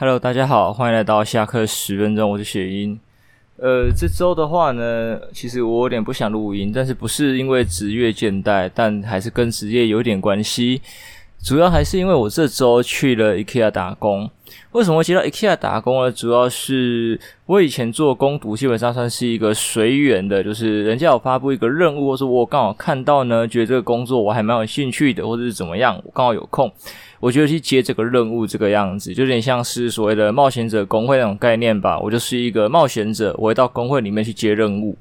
Hello，大家好，欢迎来到下课十分钟，我是雪英。呃，这周的话呢，其实我有点不想录音，但是不是因为职业倦怠，但还是跟职业有点关系。主要还是因为我这周去了 IKEA 打工。为什么会接到 IKEA 打工呢？主要是我以前做工读基本上算是一个随缘的，就是人家有发布一个任务，或者我刚好看到呢，觉得这个工作我还蛮有兴趣的，或者是怎么样，我刚好有空，我就去接这个任务，这个样子就有点像是所谓的冒险者工会那种概念吧。我就是一个冒险者，我会到工会里面去接任务。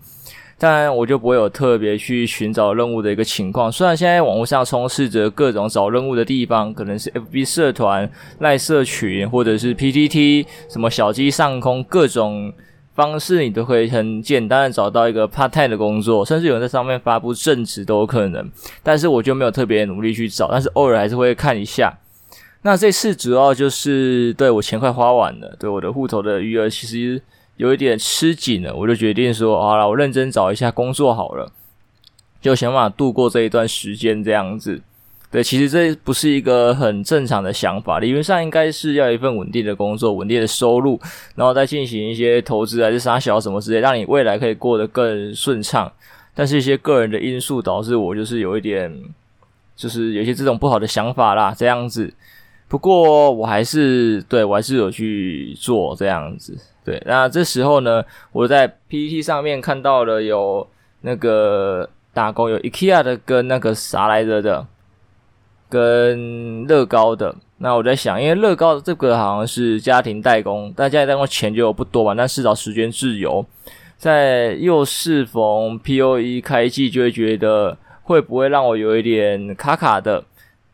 当然，我就不会有特别去寻找任务的一个情况。虽然现在网络上充斥着各种找任务的地方，可能是 FB 社团、赖社群，或者是 PTT，什么小鸡上空，各种方式你都可以很简单的找到一个 part time 的工作，甚至有人在上面发布正职都有可能。但是我就没有特别努力去找，但是偶尔还是会看一下。那这次主要就是对我钱快花完了，对我的户头的余额其实。有一点吃紧了，我就决定说，好啦，我认真找一下工作好了，就想办法度过这一段时间这样子。对，其实这不是一个很正常的想法，理论上应该是要一份稳定的工作、稳定的收入，然后再进行一些投资还是啥小什么之类，让你未来可以过得更顺畅。但是，一些个人的因素导致我就是有一点，就是有些这种不好的想法啦，这样子。不过，我还是对我还是有去做这样子。对，那这时候呢，我在 PPT 上面看到了有那个打工，有 IKEA 的跟那个啥来着的，跟乐高的。那我在想，因为乐高这个好像是家庭代工，但家庭代工钱就不多嘛，但是找时间自由，在又适逢 POE 开季，就会觉得会不会让我有一点卡卡的。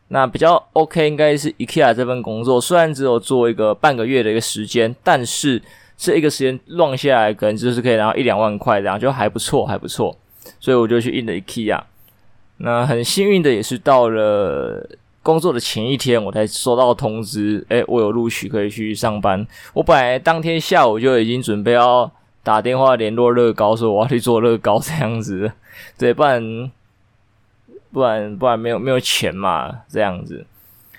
那比较 OK，应该是 IKEA 这份工作，虽然只有做一个半个月的一个时间，但是。这一个时间乱下来，可能就是可以拿一两万块，这样就还不错，还不错。所以我就去印了 IKEA。那很幸运的也是到了工作的前一天，我才收到通知，诶，我有录取可以去上班。我本来当天下午就已经准备要打电话联络乐高，说我要去做乐高这样子。对，不然不然不然没有没有钱嘛，这样子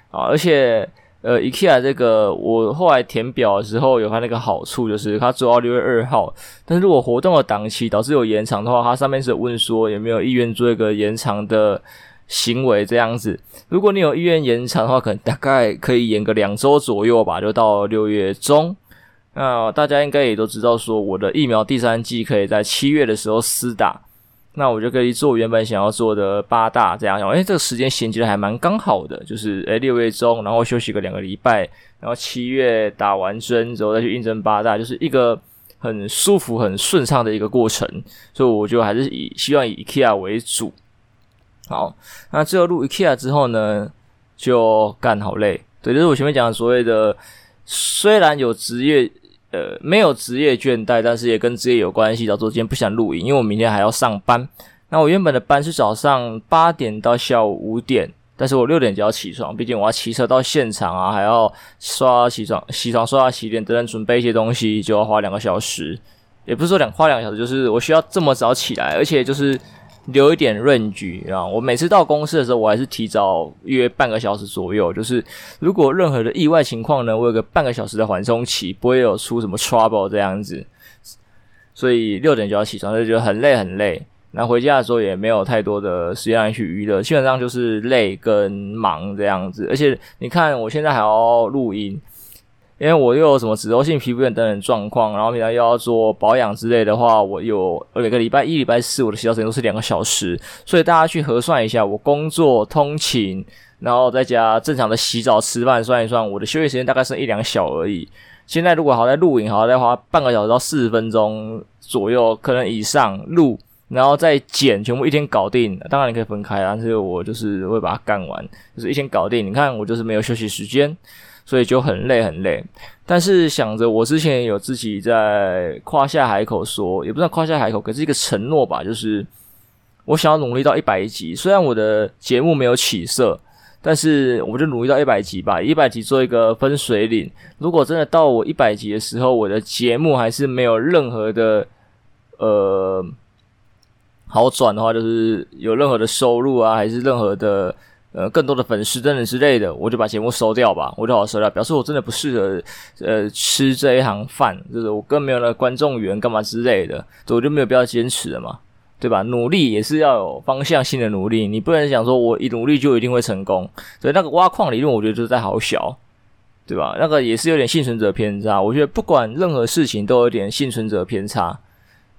啊，而且。呃，IKEA 这个我后来填表的时候有它那个好处，就是它做到六月二号，但是如果活动的档期导致有延长的话，它上面是有问说有没有意愿做一个延长的行为这样子。如果你有意愿延长的话，可能大概可以延个两周左右吧，就到六月中。那大家应该也都知道说，我的疫苗第三剂可以在七月的时候施打。那我就可以做原本想要做的八大这样，哎，这个时间衔接的还蛮刚好的，就是诶六月中，然后休息个两个礼拜，然后七月打完针之后再去应征八大，就是一个很舒服、很顺畅的一个过程。所以我就还是以希望以 IKEA 为主。好，那最后入 IKEA 之后呢，就干好累。对，就是我前面讲的所谓的，虽然有职业。呃，没有职业倦怠，但是也跟职业有关系。导致今天不想录音，因为我明天还要上班。那我原本的班是早上八点到下午五点，但是我六点就要起床，毕竟我要骑车到现场啊，还要刷起床、起床、刷牙、洗脸等等，准备一些东西，就要花两个小时。也不是说两花两个小时，就是我需要这么早起来，而且就是。留一点润局啊！我每次到公司的时候，我还是提早约半个小时左右。就是如果任何的意外情况呢，我有个半个小时的缓冲期，不会有出什么 trouble 这样子。所以六点就要起床，就觉得很累很累。那回家的时候也没有太多的时间去娱乐，基本上就是累跟忙这样子。而且你看，我现在还要录音。因为我又有什么脂漏性皮肤炎等等状况，然后平常又要做保养之类的话，我有每个礼拜一、礼拜四我的洗澡时间都是两个小时，所以大家去核算一下，我工作、通勤，然后在家正常的洗澡、吃饭，算一算，我的休息时间大概剩一两小而已。现在如果好在录影，好再花半个小时到四十分钟左右，可能以上录，然后再剪，全部一天搞定。当然你可以分开，但是我就是会把它干完，就是一天搞定。你看我就是没有休息时间。所以就很累很累，但是想着我之前有自己在夸下海口说，也不算夸下海口，可是一个承诺吧，就是我想要努力到一百集。虽然我的节目没有起色，但是我就努力到一百集吧，一百集做一个分水岭。如果真的到我一百集的时候，我的节目还是没有任何的呃好转的话，就是有任何的收入啊，还是任何的。呃更多的粉丝等等之类的，我就把节目收掉吧，我就好收掉，表示我真的不适合呃吃这一行饭，就是我更没有那观众缘干嘛之类的，所以我就没有必要坚持了嘛。对吧？努力也是要有方向性的努力，你不能想说我一努力就一定会成功。所以那个挖矿理论，我觉得就是在好小，对吧？那个也是有点幸存者偏差。我觉得不管任何事情都有点幸存者偏差。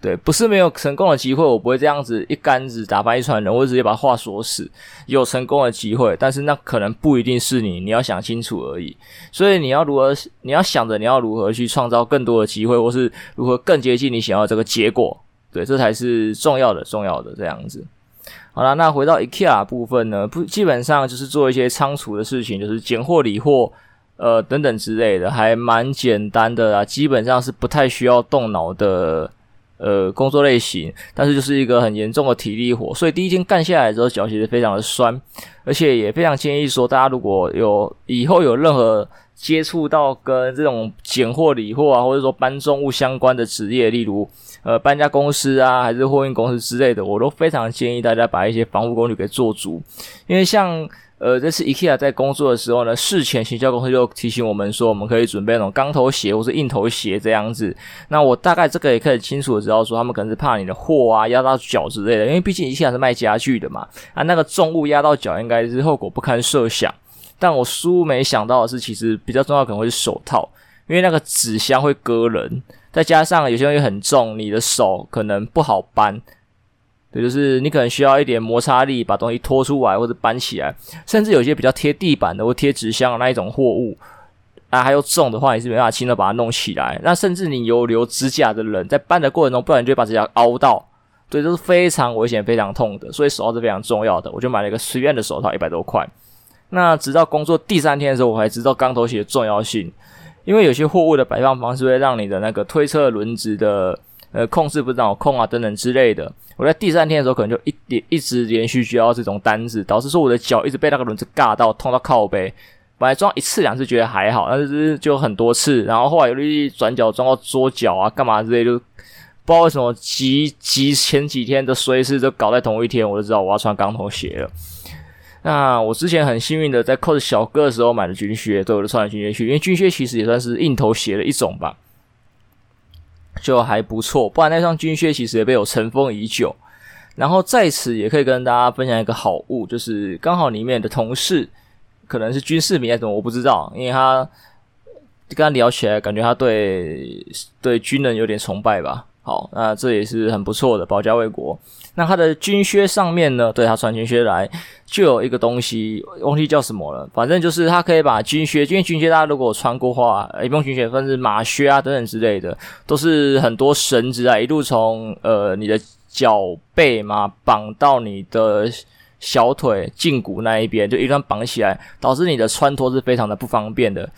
对，不是没有成功的机会，我不会这样子一竿子打翻一船人，我直接把话说死。有成功的机会，但是那可能不一定是你，你要想清楚而已。所以你要如何，你要想着你要如何去创造更多的机会，或是如何更接近你想要这个结果。对，这才是重要的，重要的这样子。好了，那回到 IKEA 部分呢，不，基本上就是做一些仓储的事情，就是拣货、理货，呃，等等之类的，还蛮简单的啦。基本上是不太需要动脑的，呃，工作类型。但是就是一个很严重的体力活，所以第一天干下来之后，脚其实非常的酸，而且也非常建议说，大家如果有以后有任何接触到跟这种拣货、理货啊，或者说搬重物相关的职业，例如。呃，搬家公司啊，还是货运公司之类的，我都非常建议大家把一些防护工具给做足。因为像呃，这次 IKEA 在工作的时候呢，事前行销公司就提醒我们说，我们可以准备那种钢头鞋或是硬头鞋这样子。那我大概这个也可以清楚的知道说，他们可能是怕你的货啊压到脚之类的，因为毕竟 IKEA 是卖家具的嘛，啊，那个重物压到脚应该是后果不堪设想。但我殊没想到的是，其实比较重要可能会是手套，因为那个纸箱会割人。再加上有些东西很重，你的手可能不好搬，对，就是你可能需要一点摩擦力把东西拖出来或者搬起来，甚至有些比较贴地板的或贴纸箱的那一种货物，啊，还有重的话，你是没办法轻的把它弄起来。那甚至你有留指甲的人，在搬的过程中，不然就会把指甲凹到，对，这是非常危险、非常痛的。所以手套是非常重要的。我就买了一个随便的手套，一百多块。那直到工作第三天的时候，我才知道钢头鞋的重要性。因为有些货物的摆放方式会让你的那个推车轮子的呃控制不掌控啊等等之类的。我在第三天的时候可能就一点一直连续接到这种单子，导致说我的脚一直被那个轮子尬到痛到靠背。本来装一次两次觉得还好，但是就很多次，然后后来有一转角装到桌角啊干嘛之类，就不知道为什么几几前几天的衰事都搞在同一天，我就知道我要穿钢头鞋了。那我之前很幸运的在 cos 小哥的时候买的军靴，对，我就穿了军靴去，因为军靴其实也算是硬头鞋的一种吧，就还不错。不然那双军靴其实也被我尘封已久。然后在此也可以跟大家分享一个好物，就是刚好里面的同事可能是军事迷还是什么，我不知道，因为他跟他聊起来，感觉他对对军人有点崇拜吧。好，那这也是很不错的，保家卫国。那他的军靴上面呢，对，他穿军靴来，就有一个东西，忘记叫什么了。反正就是他可以把军靴，因为军靴大家如果穿过话，一般军靴分是马靴啊等等之类的，都是很多绳子啊，一路从呃你的脚背嘛绑到你的小腿胫骨那一边，就一段绑起来，导致你的穿脱是非常的不方便的。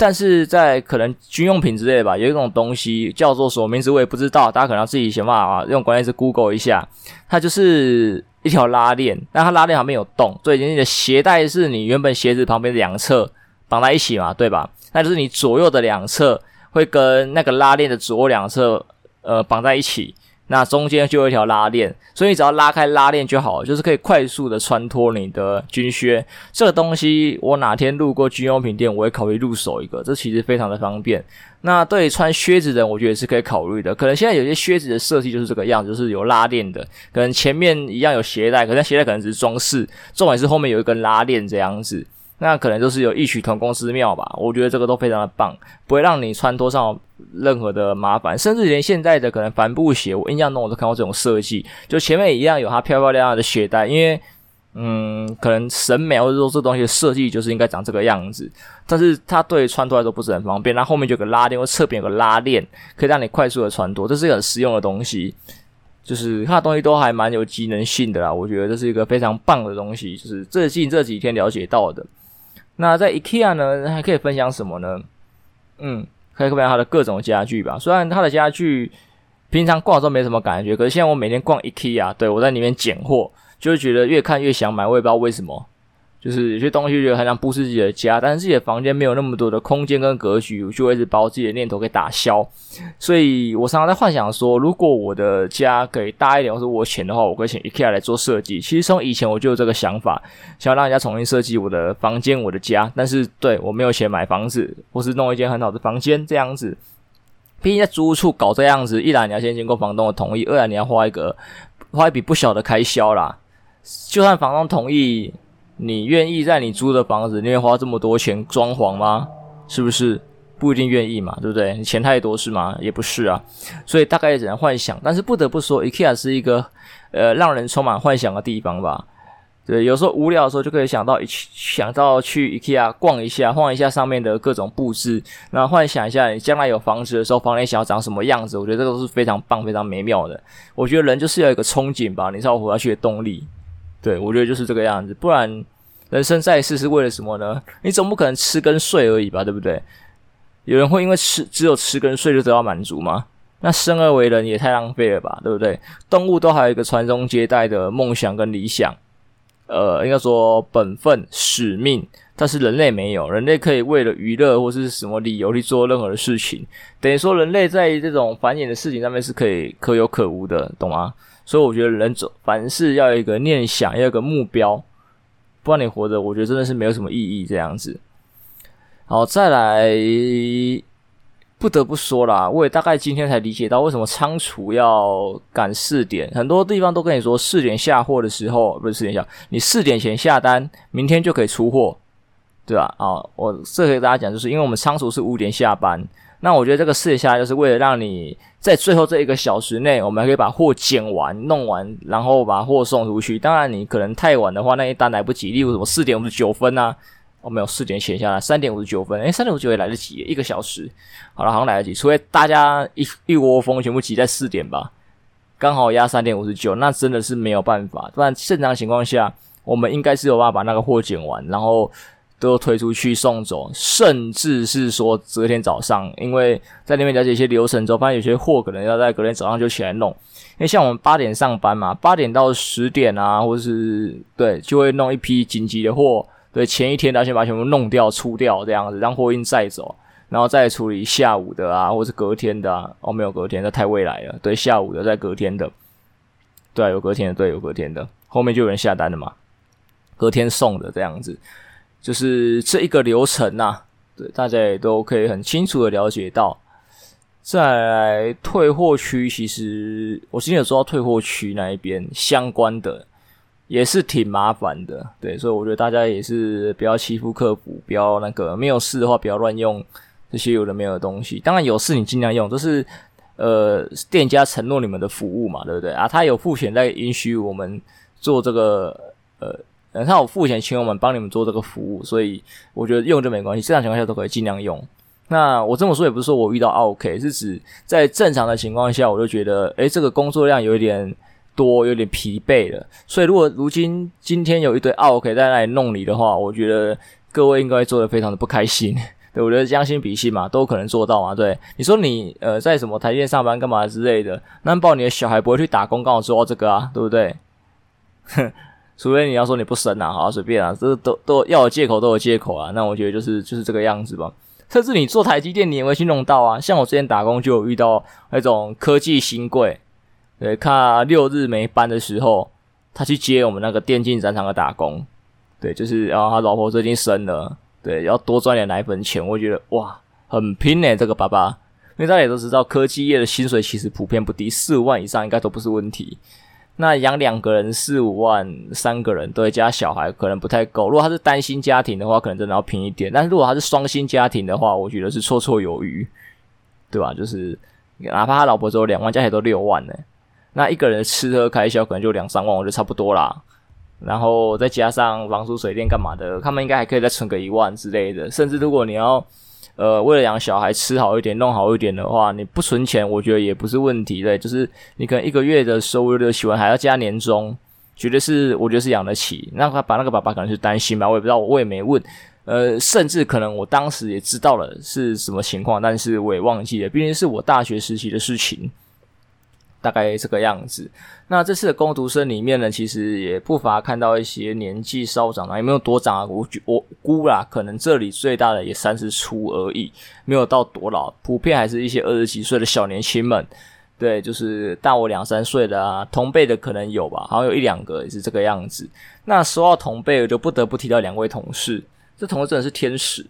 但是在可能军用品之类吧，有一种东西叫做什么名字我也不知道，大家可能要自己想办法啊用关键词 Google 一下。它就是一条拉链，但它拉链旁边有洞，所以你的鞋带是你原本鞋子旁边两侧绑在一起嘛，对吧？那就是你左右的两侧会跟那个拉链的左右两侧呃绑在一起。那中间就有一条拉链，所以你只要拉开拉链就好，就是可以快速的穿脱你的军靴。这个东西我哪天路过军用品店，我会考虑入手一个，这其实非常的方便。那对于穿靴子的人，我觉得是可以考虑的。可能现在有些靴子的设计就是这个样子，就是有拉链的，可能前面一样有鞋带，可是鞋带可能只是装饰，重点是后面有一根拉链这样子。那可能就是有异曲同工之妙吧，我觉得这个都非常的棒，不会让你穿脱上任何的麻烦，甚至连现在的可能帆布鞋，我印象中我都看过这种设计，就前面一样有它漂漂亮亮的鞋带，因为嗯，可能审美或者说这东西的设计就是应该长这个样子，但是它对穿脱来说不是很方便，那后面就有个拉链或侧边有个拉链，可以让你快速的穿脱，这是一个很实用的东西，就是它的东西都还蛮有机能性的啦，我觉得这是一个非常棒的东西，就是最近这几天了解到的。那在 IKEA 呢，还可以分享什么呢？嗯，可以看到它的各种家具吧。虽然它的家具平常逛的时候没什么感觉，可是现在我每天逛 IKEA，对，我在里面捡货，就会觉得越看越想买。我也不知道为什么，就是有些东西觉得很想布置自己的家，但是自己的房间没有那么多的空间跟格局，就会一直把我自己的念头给打消。所以我常常在幻想说，如果我的家可以大一点，或者我钱的话，我可以请 IKEA 来做设计。其实从以前我就有这个想法，想要让人家重新设计我的房间、我的家。但是对我没有钱买房子，或是弄一间很好的房间这样子。毕竟在租屋处搞这样子，一来你要先经过房东的同意，二来你要花一个花一笔不小的开销啦。就算房东同意。你愿意在你租的房子里面花这么多钱装潢吗？是不是不一定愿意嘛？对不对？你钱太多是吗？也不是啊。所以大概只能幻想。但是不得不说，IKEA 是一个呃让人充满幻想的地方吧。对，有时候无聊的时候就可以想到想到去 IKEA 逛一下，晃一下上面的各种布置，然后幻想一下你将来有房子的时候，房间想要长什么样子。我觉得这都是非常棒、非常美妙的。我觉得人就是要一个憧憬吧，你才有活下去的动力。对，我觉得就是这个样子，不然人生在世是为了什么呢？你总不可能吃跟睡而已吧，对不对？有人会因为吃只有吃跟睡就得到满足吗？那生而为人也太浪费了吧，对不对？动物都还有一个传宗接代的梦想跟理想，呃，应该说本分使命，但是人类没有，人类可以为了娱乐或是什么理由去做任何的事情，等于说人类在这种繁衍的事情上面是可以可有可无的，懂吗？所以我觉得人总凡事要有一个念想，要有个目标，不然你活着，我觉得真的是没有什么意义。这样子，好，再来，不得不说啦，我也大概今天才理解到为什么仓储要赶四点，很多地方都跟你说四点下货的时候，不是四点下，你四点前下单，明天就可以出货，对吧？啊，我这可以跟大家讲，就是因为我们仓储是五点下班。那我觉得这个试一下，就是为了让你在最后这一个小时内，我们还可以把货捡完、弄完，然后把货送出去。当然，你可能太晚的话，那一单来不及。例如什么四点五十九分啊，哦，没有四点写下来，三点五十九分，诶，三点五十九也来得及，一个小时，好了，好像来得及。除非大家一一窝蜂全部挤在四点吧，刚好压三点五十九，那真的是没有办法。不然正常情况下，我们应该是有办法把那个货捡完，然后。都推出去送走，甚至是说隔天早上，因为在那边了解一些流程之后，发现有些货可能要在隔天早上就起来弄。因为像我们八点上班嘛，八点到十点啊，或者是对，就会弄一批紧急的货。对，前一天要先把全部弄掉、出掉这样子，让货运载走，然后再处理下午的啊，或是隔天的啊。哦，没有隔天，那太未来了。对，下午的再隔天的，对，有隔天的，对，有隔天的，后面就有人下单了嘛，隔天送的这样子。就是这一个流程呐、啊，对，大家也都可以很清楚的了解到。再来退货区，其实我今天有说到退货区那一边相关的，也是挺麻烦的，对，所以我觉得大家也是不要欺负客服，不要那个没有事的话，不要乱用这些有的没有的东西。当然有事你尽量用，这是呃店家承诺你们的服务嘛，对不对啊？他有付钱在允许我们做这个呃。嗯，他有付钱请我们帮你们做这个服务，所以我觉得用就没关系，正常情况下都可以尽量用。那我这么说也不是说我遇到 OK，是指在正常的情况下，我就觉得，诶，这个工作量有一点多，有点疲惫了。所以如果如今今天有一堆 OK 在那里弄你的话，我觉得各位应该做的非常的不开心。对，我觉得将心比心嘛，都可能做到嘛。对，你说你呃在什么台电上班干嘛之类的，难保你的小孩不会去打工刚好做到这个啊，对不对？哼 除非你要说你不生啊，好随便啊，这都都要有借口，都有借口啊。那我觉得就是就是这个样子吧。甚至你做台积电，你也会去弄到啊。像我之前打工就有遇到那种科技新贵，对，看六日没班的时候，他去接我们那个电竞展场的打工，对，就是然后他老婆最近生了，对，要多赚点奶粉钱。我觉得哇，很拼诶，这个爸爸。因为大家也都知道，科技业的薪水其实普遍不低，四五万以上应该都不是问题。那养两个人四五万，三个人都加小孩，可能不太够。如果他是单薪家庭的话，可能真的要拼一点。但是如果他是双薪家庭的话，我觉得是绰绰有余，对吧？就是哪怕他老婆只有两万，加起来都六万呢。那一个人吃喝开销可能就两三万，我觉得差不多啦。然后再加上房租、水电干嘛的，他们应该还可以再存个一万之类的。甚至如果你要。呃，为了养小孩吃好一点、弄好一点的话，你不存钱，我觉得也不是问题的。就是你可能一个月的收入的喜欢还要加年终，绝对是我觉得是养得起。那他把那个爸爸可能是担心吧，我也不知道，我也没问。呃，甚至可能我当时也知道了是什么情况，但是我也忘记了，毕竟是我大学时期的事情。大概这个样子。那这次的工读生里面呢，其实也不乏看到一些年纪稍长的，也没有多长啊，我我估啦，可能这里最大的也三十出而已，没有到多老，普遍还是一些二十几岁的小年轻们。对，就是大我两三岁的啊，同辈的可能有吧，好像有一两个也是这个样子。那说到同辈，我就不得不提到两位同事，这同事真的是天使。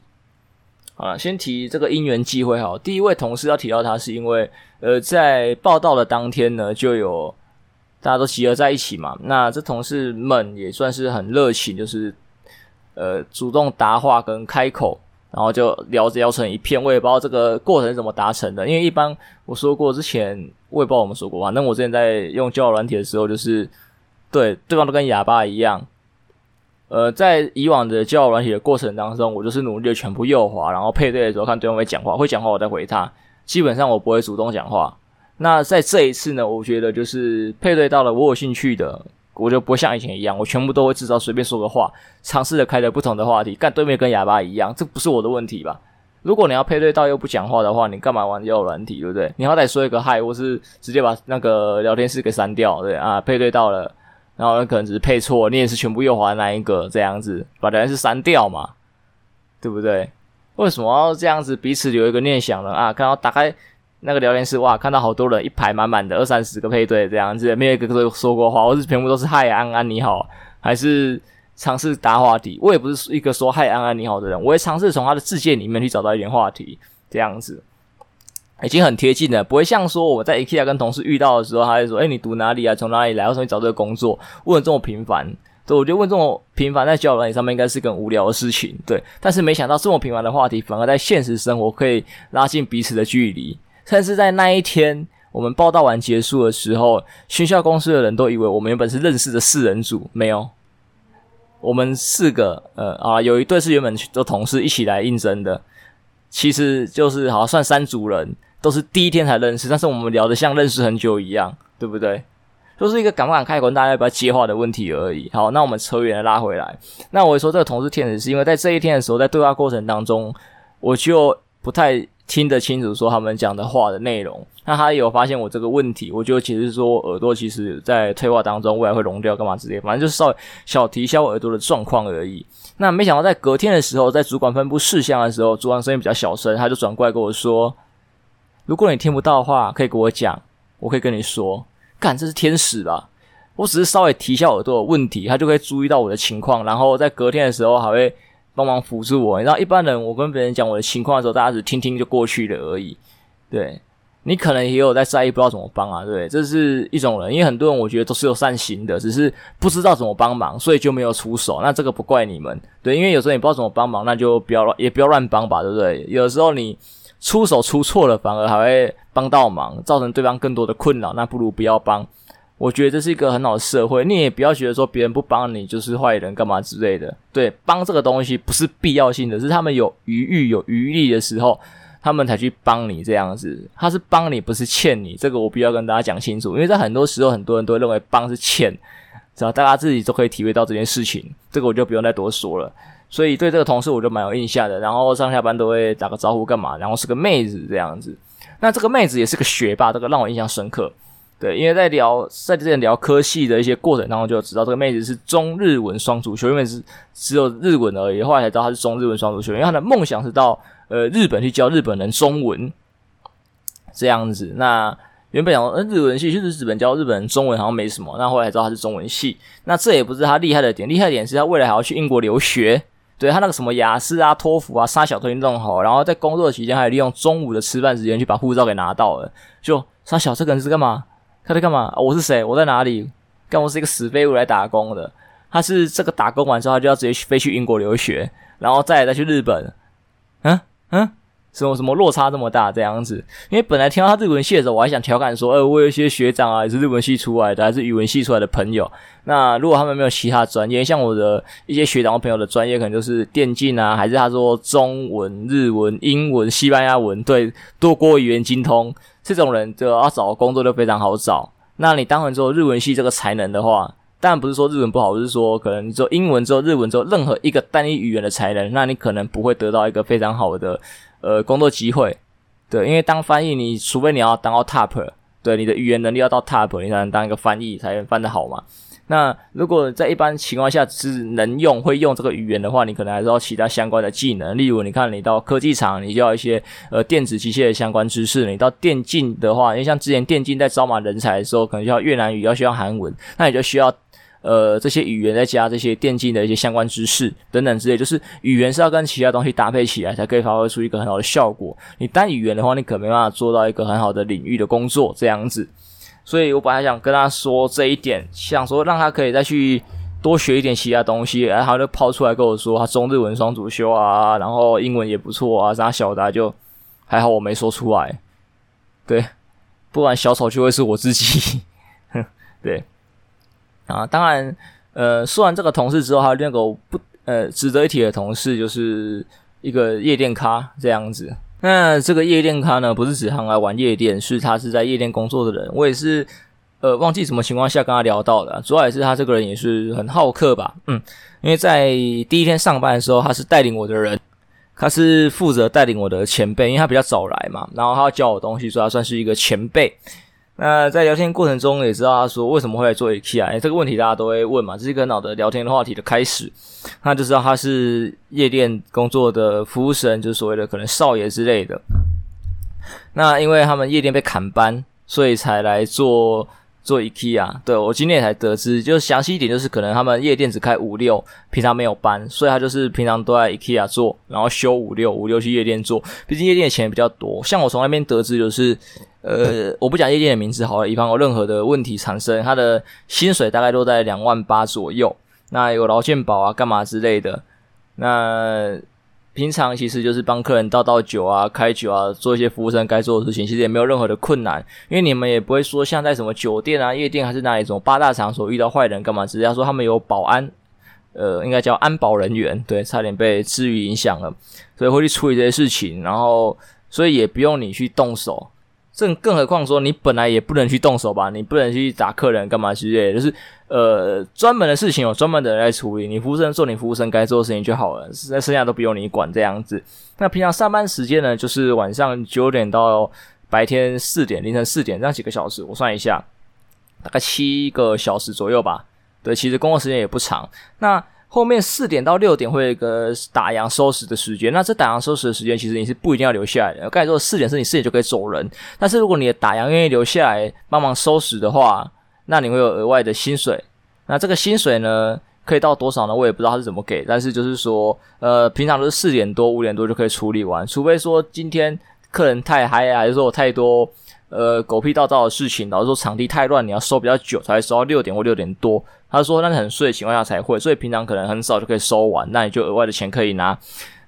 好了，先提这个因缘际会哈。第一位同事要提到他，是因为呃，在报到的当天呢，就有大家都集合在一起嘛。那这同事们也算是很热情，就是呃主动答话跟开口。然后就聊着聊成一片，我也不知道这个过程是怎么达成的。因为一般我说过之前，我也不知道我们说过，反正我之前在用交友软体的时候，就是对对方都跟哑巴一样。呃，在以往的交友软体的过程当中，我就是努力的全部右滑，然后配对的时候看对方会讲话，会讲话我再回他。基本上我不会主动讲话。那在这一次呢，我觉得就是配对到了我有兴趣的。我就不会像以前一样，我全部都会至少随便说个话，尝试着开着不同的话题，干对面跟哑巴一样，这不是我的问题吧？如果你要配对到又不讲话的话，你干嘛玩交友软体，对不对？你好歹说一个嗨，或是直接把那个聊天室给删掉，对啊，配对到了，然后可能只是配错，你也是全部右滑那一个，这样子把聊天室删掉嘛，对不对？为什么要这样子彼此留一个念想呢？啊，看到打开。那个聊天室哇，看到好多人，一排满满的二三十个配对这样子，没有一个说过话，我是全部都是嗨安安你好，还是尝试搭话题。我也不是一个说嗨安安你好的人，我会尝试从他的世界里面去找到一点话题，这样子已经很贴近了，不会像说我在 IKEA 跟同事遇到的时候，他会说：“哎，你读哪里啊？从哪里来？为什么你找这个工作？”问得这么频繁，对，我觉得问这么频繁在交友软体上面应该是个无聊的事情，对。但是没想到这么频繁的话题，反而在现实生活可以拉近彼此的距离。但是在那一天，我们报道完结束的时候，学校公司的人都以为我们原本是认识的四人组，没有，我们四个，呃啊，有一对是原本的同事一起来应征的，其实就是好像算三组人，都是第一天才认识，但是我们聊得像认识很久一样，对不对？都、就是一个敢不敢开口，大家要不要接话的问题而已。好，那我们扯远拉回来，那我说这个同事天使是因为在这一天的时候，在对话过程当中，我就不太。听得清楚说他们讲的话的内容，那他有发现我这个问题，我就其实说耳朵其实在退化当中，未来会聋掉干嘛之类，反正就是稍微小提一下我耳朵的状况而已。那没想到在隔天的时候，在主管分布事项的时候，主管声音比较小声，他就转过来跟我说：“如果你听不到的话，可以跟我讲，我可以跟你说。”干，这是天使吧？我只是稍微提一下耳朵的问题，他就可以注意到我的情况，然后在隔天的时候还会。帮忙辅助我，你知道一般人，我跟别人讲我的情况的时候，大家只听听就过去了而已。对，你可能也有在在意，不知道怎么帮啊，对，这是一种人，因为很多人我觉得都是有善心的，只是不知道怎么帮忙，所以就没有出手。那这个不怪你们，对，因为有时候你不知道怎么帮忙，那就不要乱，也不要乱帮吧，对不对？有时候你出手出错了，反而还会帮到忙，造成对方更多的困扰，那不如不要帮。我觉得这是一个很好的社会，你也不要觉得说别人不帮你就是坏人干嘛之类的。对，帮这个东西不是必要性的，是他们有余裕、有余力的时候，他们才去帮你这样子。他是帮你，不是欠你。这个我必须跟大家讲清楚，因为在很多时候，很多人都认为帮是欠，只要大家自己都可以体会到这件事情。这个我就不用再多说了。所以对这个同事我就蛮有印象的，然后上下班都会打个招呼干嘛，然后是个妹子这样子。那这个妹子也是个学霸，这个让我印象深刻。对，因为在聊在之前聊科系的一些过程当中，就知道这个妹子是中日文双主修，因为是只有日文而已。后来才知道她是中日文双主修，因为她的梦想是到呃日本去教日本人中文这样子。那原本想说，呃，日文系就是日本教日本人中文好像没什么，那后来才知道他是中文系。那这也不是他厉害的点，厉害的点是他未来还要去英国留学。对，他那个什么雅思啊、托福啊、杀小都已经弄好，然后在工作期间还利用中午的吃饭时间去把护照给拿到了。就杀小这个人是干嘛？他在干嘛？我是谁？我在哪里？干，我是一个死废物来打工的。他是这个打工完之后，他就要直接飞去英国留学，然后再来再去日本。嗯嗯，什么什么落差这么大这样子？因为本来听到他日文系的时候，我还想调侃说，呃，我有一些学长啊，也是日文系出来的，还是语文系出来的朋友。那如果他们没有其他专业，像我的一些学长朋友的专业，可能就是电竞啊，还是他说中文、日文、英文、西班牙文，对，多国语言精通。这种人就要找工作就非常好找。那你当然做日文系这个才能的话，当然不是说日文不好，是说可能你做英文之后、日文之后，任何一个单一语言的才能，那你可能不会得到一个非常好的呃工作机会。对，因为当翻译，你除非你要当到 top，对，你的语言能力要到 top，你才能当一个翻译，才能翻得好嘛。那如果在一般情况下只是能用会用这个语言的话，你可能还是要其他相关的技能。例如，你看你到科技厂，你就要一些呃电子机械的相关知识；你到电竞的话，因为像之前电竞在招满人才的时候，可能需要越南语，要需要韩文，那你就需要呃这些语言再加这些电竞的一些相关知识等等之类。就是语言是要跟其他东西搭配起来，才可以发挥出一个很好的效果。你单语言的话，你可没办法做到一个很好的领域的工作这样子。所以我本来想跟他说这一点，想说让他可以再去多学一点其他东西，然后他就抛出来跟我说他中日文双主修啊，然后英文也不错啊，啥小的就还好我没说出来，对，不然小丑就会是我自己，哼，对，啊，当然，呃，说完这个同事之后，还有另一个不呃值得一提的同事，就是一个夜店咖这样子。那这个夜店咖呢，不是只很爱玩夜店，是他是在夜店工作的人。我也是，呃，忘记什么情况下跟他聊到的，主要也是他这个人也是很好客吧，嗯，因为在第一天上班的时候，他是带领我的人，他是负责带领我的前辈，因为他比较早来嘛，然后他要教我东西，所以他算是一个前辈。那在聊天过程中也知道他说为什么会来做 IKEA，这个问题大家都会问嘛，这是一个很好的聊天的话题的开始。那就知道他是夜店工作的服务生，就是所谓的可能少爷之类的。那因为他们夜店被砍班，所以才来做做 IKEA。对，我今天也才得知，就详细一点，就是可能他们夜店只开五六，平常没有班，所以他就是平常都在 IKEA 做，然后休五六，五六去夜店做。毕竟夜店的钱比较多。像我从那边得知，就是。呃，我不讲夜店的名字好了，以防有任何的问题产生。他的薪水大概都在两万八左右，那有劳健保啊，干嘛之类的。那平常其实就是帮客人倒倒酒啊，开酒啊，做一些服务生该做的事情，其实也没有任何的困难。因为你们也不会说像在什么酒店啊、夜店还是哪里什么八大场所遇到坏人干嘛，只是要说他们有保安，呃，应该叫安保人员。对，差点被至于影响了，所以会去处理这些事情，然后所以也不用你去动手。更更何况说，你本来也不能去动手吧？你不能去打客人干嘛之类，就是呃，专门的事情有专门的人来处理，你服务生做你服务生该做的事情就好了，那剩下都不用你管这样子。那平常上班时间呢，就是晚上九点到白天四点，凌晨四点这样几个小时，我算一下，大概七个小时左右吧。对，其实工作时间也不长。那后面四点到六点会有一个打烊收拾的时间，那这打烊收拾的时间其实你是不一定要留下来的。刚才说四点是你四点就可以走人，但是如果你的打烊愿意留下来帮忙收拾的话，那你会有额外的薪水。那这个薪水呢，可以到多少呢？我也不知道他是怎么给，但是就是说，呃，平常都是四点多五点多就可以处理完，除非说今天客人太嗨，还是说有太多。呃，狗屁倒灶的事情，导致说场地太乱，你要收比较久才会收到六点或六点多。他说那是很睡的情况下才会，所以平常可能很少就可以收完，那你就额外的钱可以拿。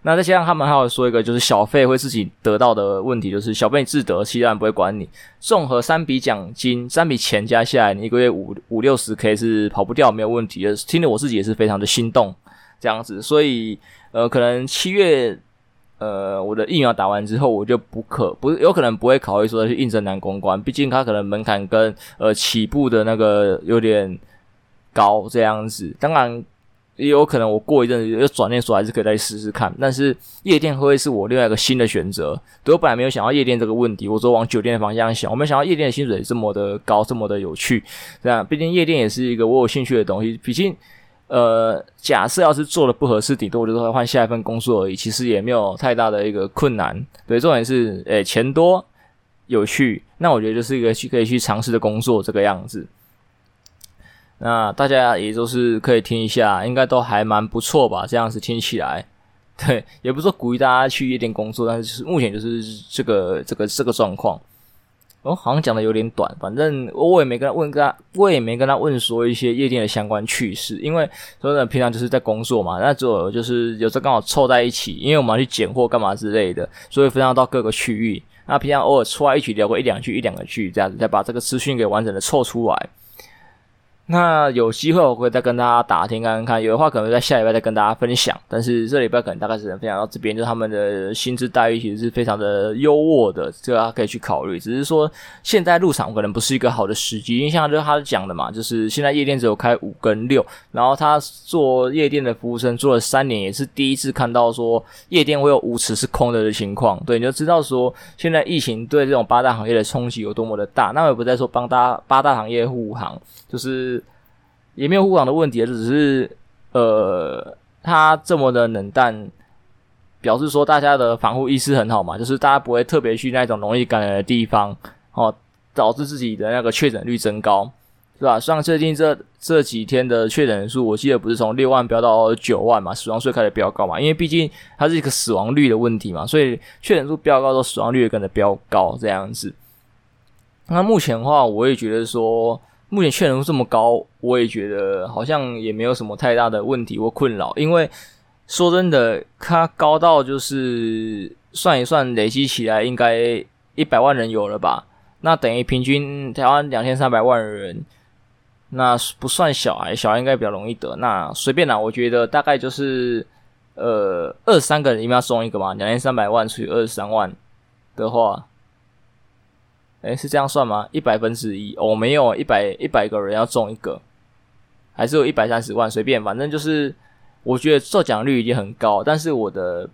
那再加上他们还有说一个就是小费会自己得到的问题，就是小费自得，其他人不会管你。综合三笔奖金、三笔钱加下来，你一个月五五六十 K 是跑不掉，没有问题的。听得我自己也是非常的心动，这样子。所以呃，可能七月。呃，我的疫苗打完之后，我就不可不有可能不会考虑说去应征男公关，毕竟他可能门槛跟呃起步的那个有点高这样子。当然也有可能我过一阵子又转念说还是可以再试试看，但是夜店会是我另外一个新的选择？对，我本来没有想到夜店这个问题，我说往酒店的方向想，我没想到夜店的薪水这么的高，这么的有趣。这样，毕竟夜店也是一个我有兴趣的东西，毕竟。呃，假设要是做的不合适，顶多我就会换下一份工作而已，其实也没有太大的一个困难。对，重点是，诶、钱多有趣，那我觉得就是一个去可以去尝试的工作这个样子。那大家也都是可以听一下，应该都还蛮不错吧？这样子听起来，对，也不是说鼓励大家去夜店工作，但是目前就是这个这个这个状况。我，好像讲的有点短，反正我也没跟他问，跟他我也没跟他问说一些夜店的相关趣事，因为说呢，平常就是在工作嘛，那只有就是有时候刚好凑在一起，因为我们要去捡货干嘛之类的，所以分享到各个区域。那平常偶尔出来一起聊过一两句，一两个句这样子，再把这个资讯给完整的凑出来。那有机会我会再跟大家打听看看，有的话可能在下礼拜再跟大家分享。但是这礼拜可能大概只能分享到这边，就是他们的薪资待遇其实是非常的优渥的，这个大家可以去考虑。只是说现在入场可能不是一个好的时机，因为像就是他讲的嘛，就是现在夜店只有开五跟六，然后他做夜店的服务生做了三年，也是第一次看到说夜店会有舞池是空的的情况。对，你就知道说现在疫情对这种八大行业的冲击有多么的大。那我也不再说帮大八大行业护航，就是。也没有护航的问题，只是呃，他这么的冷淡，表示说大家的防护意识很好嘛，就是大家不会特别去那种容易感染的地方哦，导致自己的那个确诊率增高，是吧？像最近这这几天的确诊人数，我记得不是从六万飙到九万嘛，死亡数开始飙高嘛，因为毕竟它是一个死亡率的问题嘛，所以确诊数飙高之后，死亡率也跟着飙高这样子。那目前的话，我也觉得说。目前确诊数这么高，我也觉得好像也没有什么太大的问题或困扰，因为说真的，它高到就是算一算，累积起来应该一百万人有了吧？那等于平均台湾两千三百万人，那不算小孩，小孩应该比较容易得。那随便啦，我觉得大概就是呃二三个人应该要送一个嘛，两千三百万除以二十三万的话。诶，是这样算吗？一百分之一哦，没有一百一百个人要中一个，还是有一百三十万，随便，反正就是我觉得中奖率已经很高。但是我的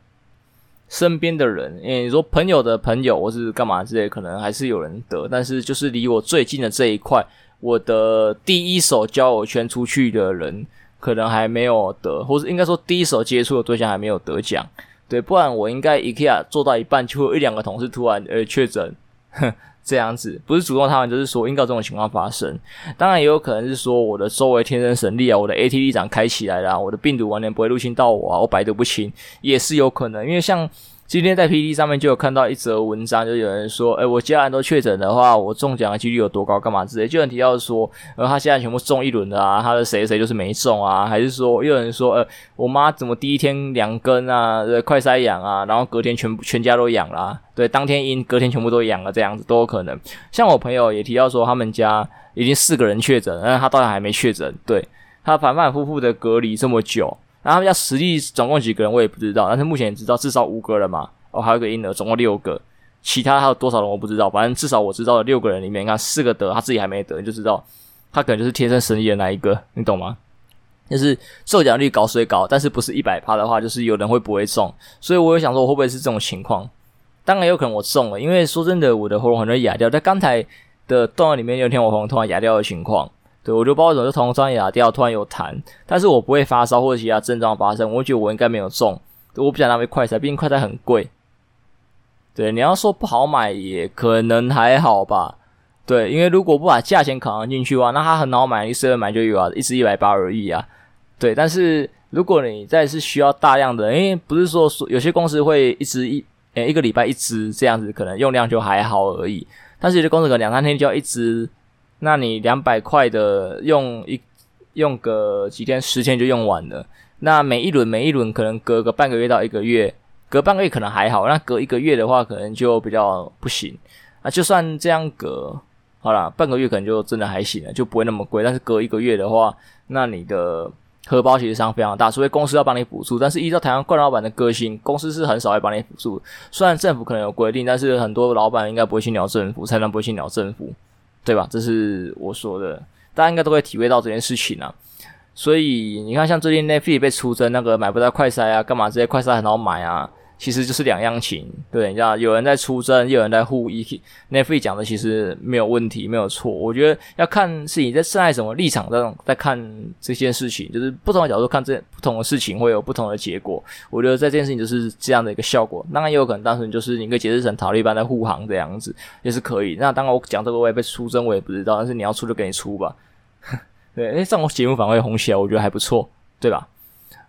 身边的人，因为你说朋友的朋友或是干嘛之类，可能还是有人得。但是就是离我最近的这一块，我的第一手交友圈出去的人，可能还没有得，或是应该说第一手接触的对象还没有得奖。对，不然我应该 IKEA 做到一半，就会有一两个同事突然呃确诊，哼。这样子不是主动他们，就是说应该这种情况发生。当然也有可能是说我的周围天生神力啊，我的 AT 力长开起来了，我的病毒完全不会入侵到我啊，我百毒不侵也是有可能。因为像今天在 PTT 上面就有看到一则文章，就有人说，诶，我家人都确诊的话，我中奖的几率有多高？干嘛之类？就有人提到说，呃，他现在全部中一轮的啊，他的谁谁就是没中啊？还是说又有人说，呃，我妈怎么第一天两根啊，对，快筛阳啊，然后隔天全部全家都阳了啊？对，当天阴，隔天全部都阳了，这样子都有可能。像我朋友也提到说，他们家已经四个人确诊，但是他到现在还没确诊。对，他反反复复的隔离这么久。然后他们家实际总共几个人我也不知道，但是目前知道至少五个人嘛。哦，还有个婴儿，总共六个。其他还有多少人我不知道，反正至少我知道的六个人里面，你看四个得，他自己还没得，就知道他可能就是天生神力的那一个，你懂吗？就是中奖率高虽高，但是不是一百趴的话，就是有人会不会中。所以我有想说，我会不会是这种情况？当然有可能我中了，因为说真的，我的喉咙很容易哑掉。在刚才的段里面，有一天我喉咙突然哑掉的情况。对，我就不知道为什么就喉咙突然哑掉，突然有痰，但是我不会发烧或者其他症状发生，我觉得我应该没有中。我不想浪费快筛，毕竟快筛很贵。对，你要说不好买，也可能还好吧。对，因为如果不把价钱考量进去的话，那它很好买，一次买就有啊，一支一百八而已啊。对，但是如果你再是需要大量的，因为不是说说有些公司会一支一，诶，一个礼拜一支这样子，可能用量就还好而已。但是有些公司可能两三天就要一支。那你两百块的用一用个几天十天就用完了，那每一轮每一轮可能隔个半个月到一个月，隔半个月可能还好，那隔一个月的话可能就比较不行。那就算这样隔好啦，半个月可能就真的还行了，就不会那么贵。但是隔一个月的话，那你的荷包其实伤非常大，除非公司要帮你补助。但是依照台湾惯老板的个性，公司是很少会帮你补助。虽然政府可能有规定，但是很多老板应该不会去鸟政府，才能不会去鸟政府。对吧？这是我说的，大家应该都会体会到这件事情啊。所以你看，像最近那费被出征，那个买不到快塞啊，干嘛这些快塞很好买啊。其实就是两样情，对，你知道，有人在出征，又有人在护一。Nefi 讲的其实没有问题，没有错。我觉得要看是你在站在什么立场上在看这件事情，就是不同的角度看这不同的事情会有不同的结果。我觉得在这件事情就是这样的一个效果。当然也有可能当时就是你可以解释成塔利班在护航这样子，也是可以。那当然我讲这个我也被出征，我也不知道，但是你要出就给你出吧。对，诶，这种节目反而会红起来，我觉得还不错，对吧？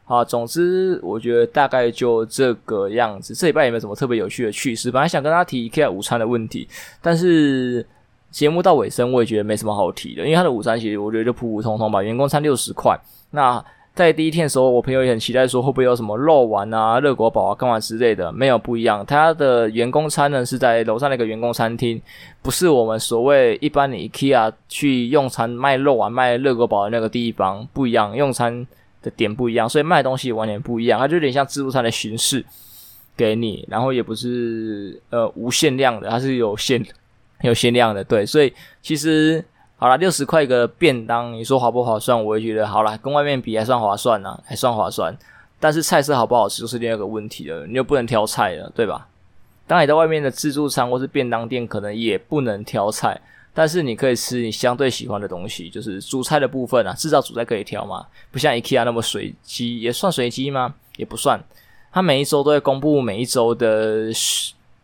好，总之我觉得大概就这个样子。这礼拜也没有什么特别有趣的趣事。本来想跟大家提 IKEA 午餐的问题，但是节目到尾声，我也觉得没什么好提的。因为他的午餐其实我觉得就普普通通吧。员工餐六十块，那在第一天的时候，我朋友也很期待说会不会有什么肉丸啊、热狗堡啊、干嘛之类的，没有不一样。他的员工餐呢是在楼上那个员工餐厅，不是我们所谓一般你 IKEA 去用餐卖肉丸、卖热狗堡的那个地方，不一样，用餐的点不一样，所以卖东西完全不一样。它就有点像自助餐的形式给你，然后也不是呃无限量的，它是有限有限量的，对，所以其实。好啦，六十块一个便当，你说划不划算？我也觉得好啦，跟外面比还算划算呢、啊，还算划算。但是菜色好不好吃就是另外一个问题了，你又不能挑菜了，对吧？当你在外面的自助餐或是便当店，可能也不能挑菜，但是你可以吃你相对喜欢的东西，就是主菜的部分啊，至少主菜可以挑嘛，不像 IKEA 那么随机，也算随机吗？也不算，它每一周都会公布每一周的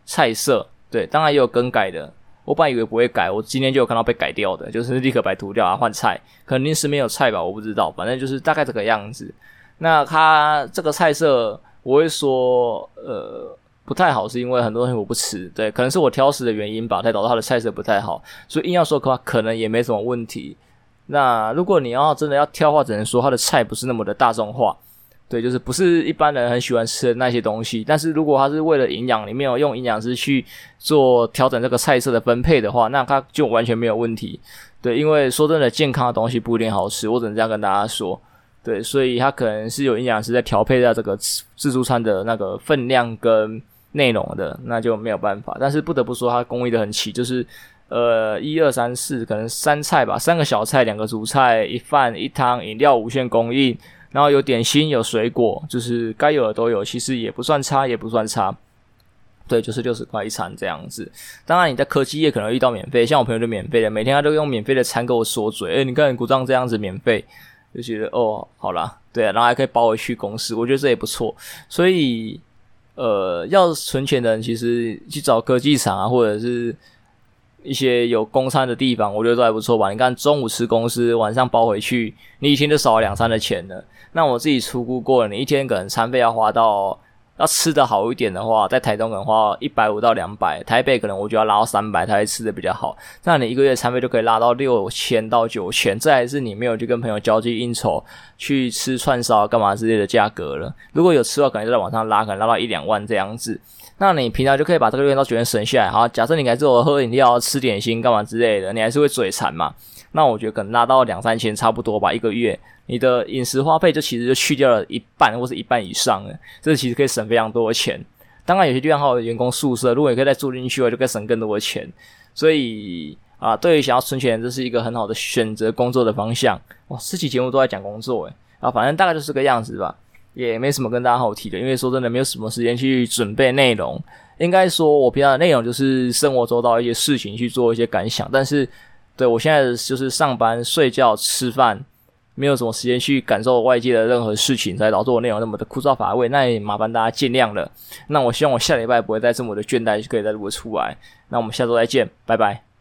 菜色，对，当然也有更改的。我本来以为不会改，我今天就有看到被改掉的，就是立刻白涂掉啊，换菜，肯定是没有菜吧？我不知道，反正就是大概这个样子。那它这个菜色，我会说，呃，不太好，是因为很多东西我不吃，对，可能是我挑食的原因吧，才导致它的菜色不太好。所以硬要说的话，可能也没什么问题。那如果你要真的要挑的话，只能说它的菜不是那么的大众化。对，就是不是一般人很喜欢吃的那些东西。但是如果他是为了营养，里面有用营养师去做调整这个菜色的分配的话，那他就完全没有问题。对，因为说真的，健康的东西不一定好吃，我只能这样跟大家说。对，所以他可能是有营养师在调配在这个自助餐的那个分量跟内容的，那就没有办法。但是不得不说，它工艺的很齐，就是呃一二三四，可能三菜吧，三个小菜，两个主菜，一饭一汤，饮料无限供应。然后有点心，有水果，就是该有的都有，其实也不算差，也不算差。对，就是六十块一餐这样子。当然你在科技业可能遇到免费，像我朋友就免费的，每天他都用免费的餐给我说嘴。诶，你看你鼓掌这样子免费，就觉得哦，好啦，对，然后还可以包回去公司，我觉得这也不错。所以，呃，要存钱的人其实去找科技厂啊，或者是。一些有公餐的地方，我觉得都还不错吧。你看中午吃公司，晚上包回去，你一天就少了两餐的钱了。那我自己出估过了，你一天可能餐费要花到，要吃的好一点的话，在台东可能花一百五到两百，台北可能我就要拉到三百，才会吃的比较好。那你一个月餐费就可以拉到六千到九千，这还是你没有去跟朋友交际应酬去吃串烧干嘛之类的价格了。如果有吃的话，可能就在往上拉，可能拉到一两万这样子。那你平常就可以把这个月到九千省下来。好，假设你还是我喝饮料、吃点心干嘛之类的，你还是会嘴馋嘛？那我觉得可能拉到两三千差不多吧，一个月你的饮食花费就其实就去掉了一半或是一半以上了，这其实可以省非常多的钱。当然有些地方还有员工宿舍，如果你可以再住进去的话，就可以省更多的钱。所以啊，对于想要存钱，这是一个很好的选择工作的方向。哇，这期节目都在讲工作诶，啊，反正大概就是这个样子吧。也没什么跟大家好提的，因为说真的，没有什么时间去准备内容。应该说，我平常的内容就是生活周到一些事情去做一些感想。但是，对我现在就是上班、睡觉、吃饭，没有什么时间去感受外界的任何事情，才导致我内容那么的枯燥乏味。那也麻烦大家见谅了。那我希望我下礼拜不会再这么的倦怠，就可以再录出来。那我们下周再见，拜拜。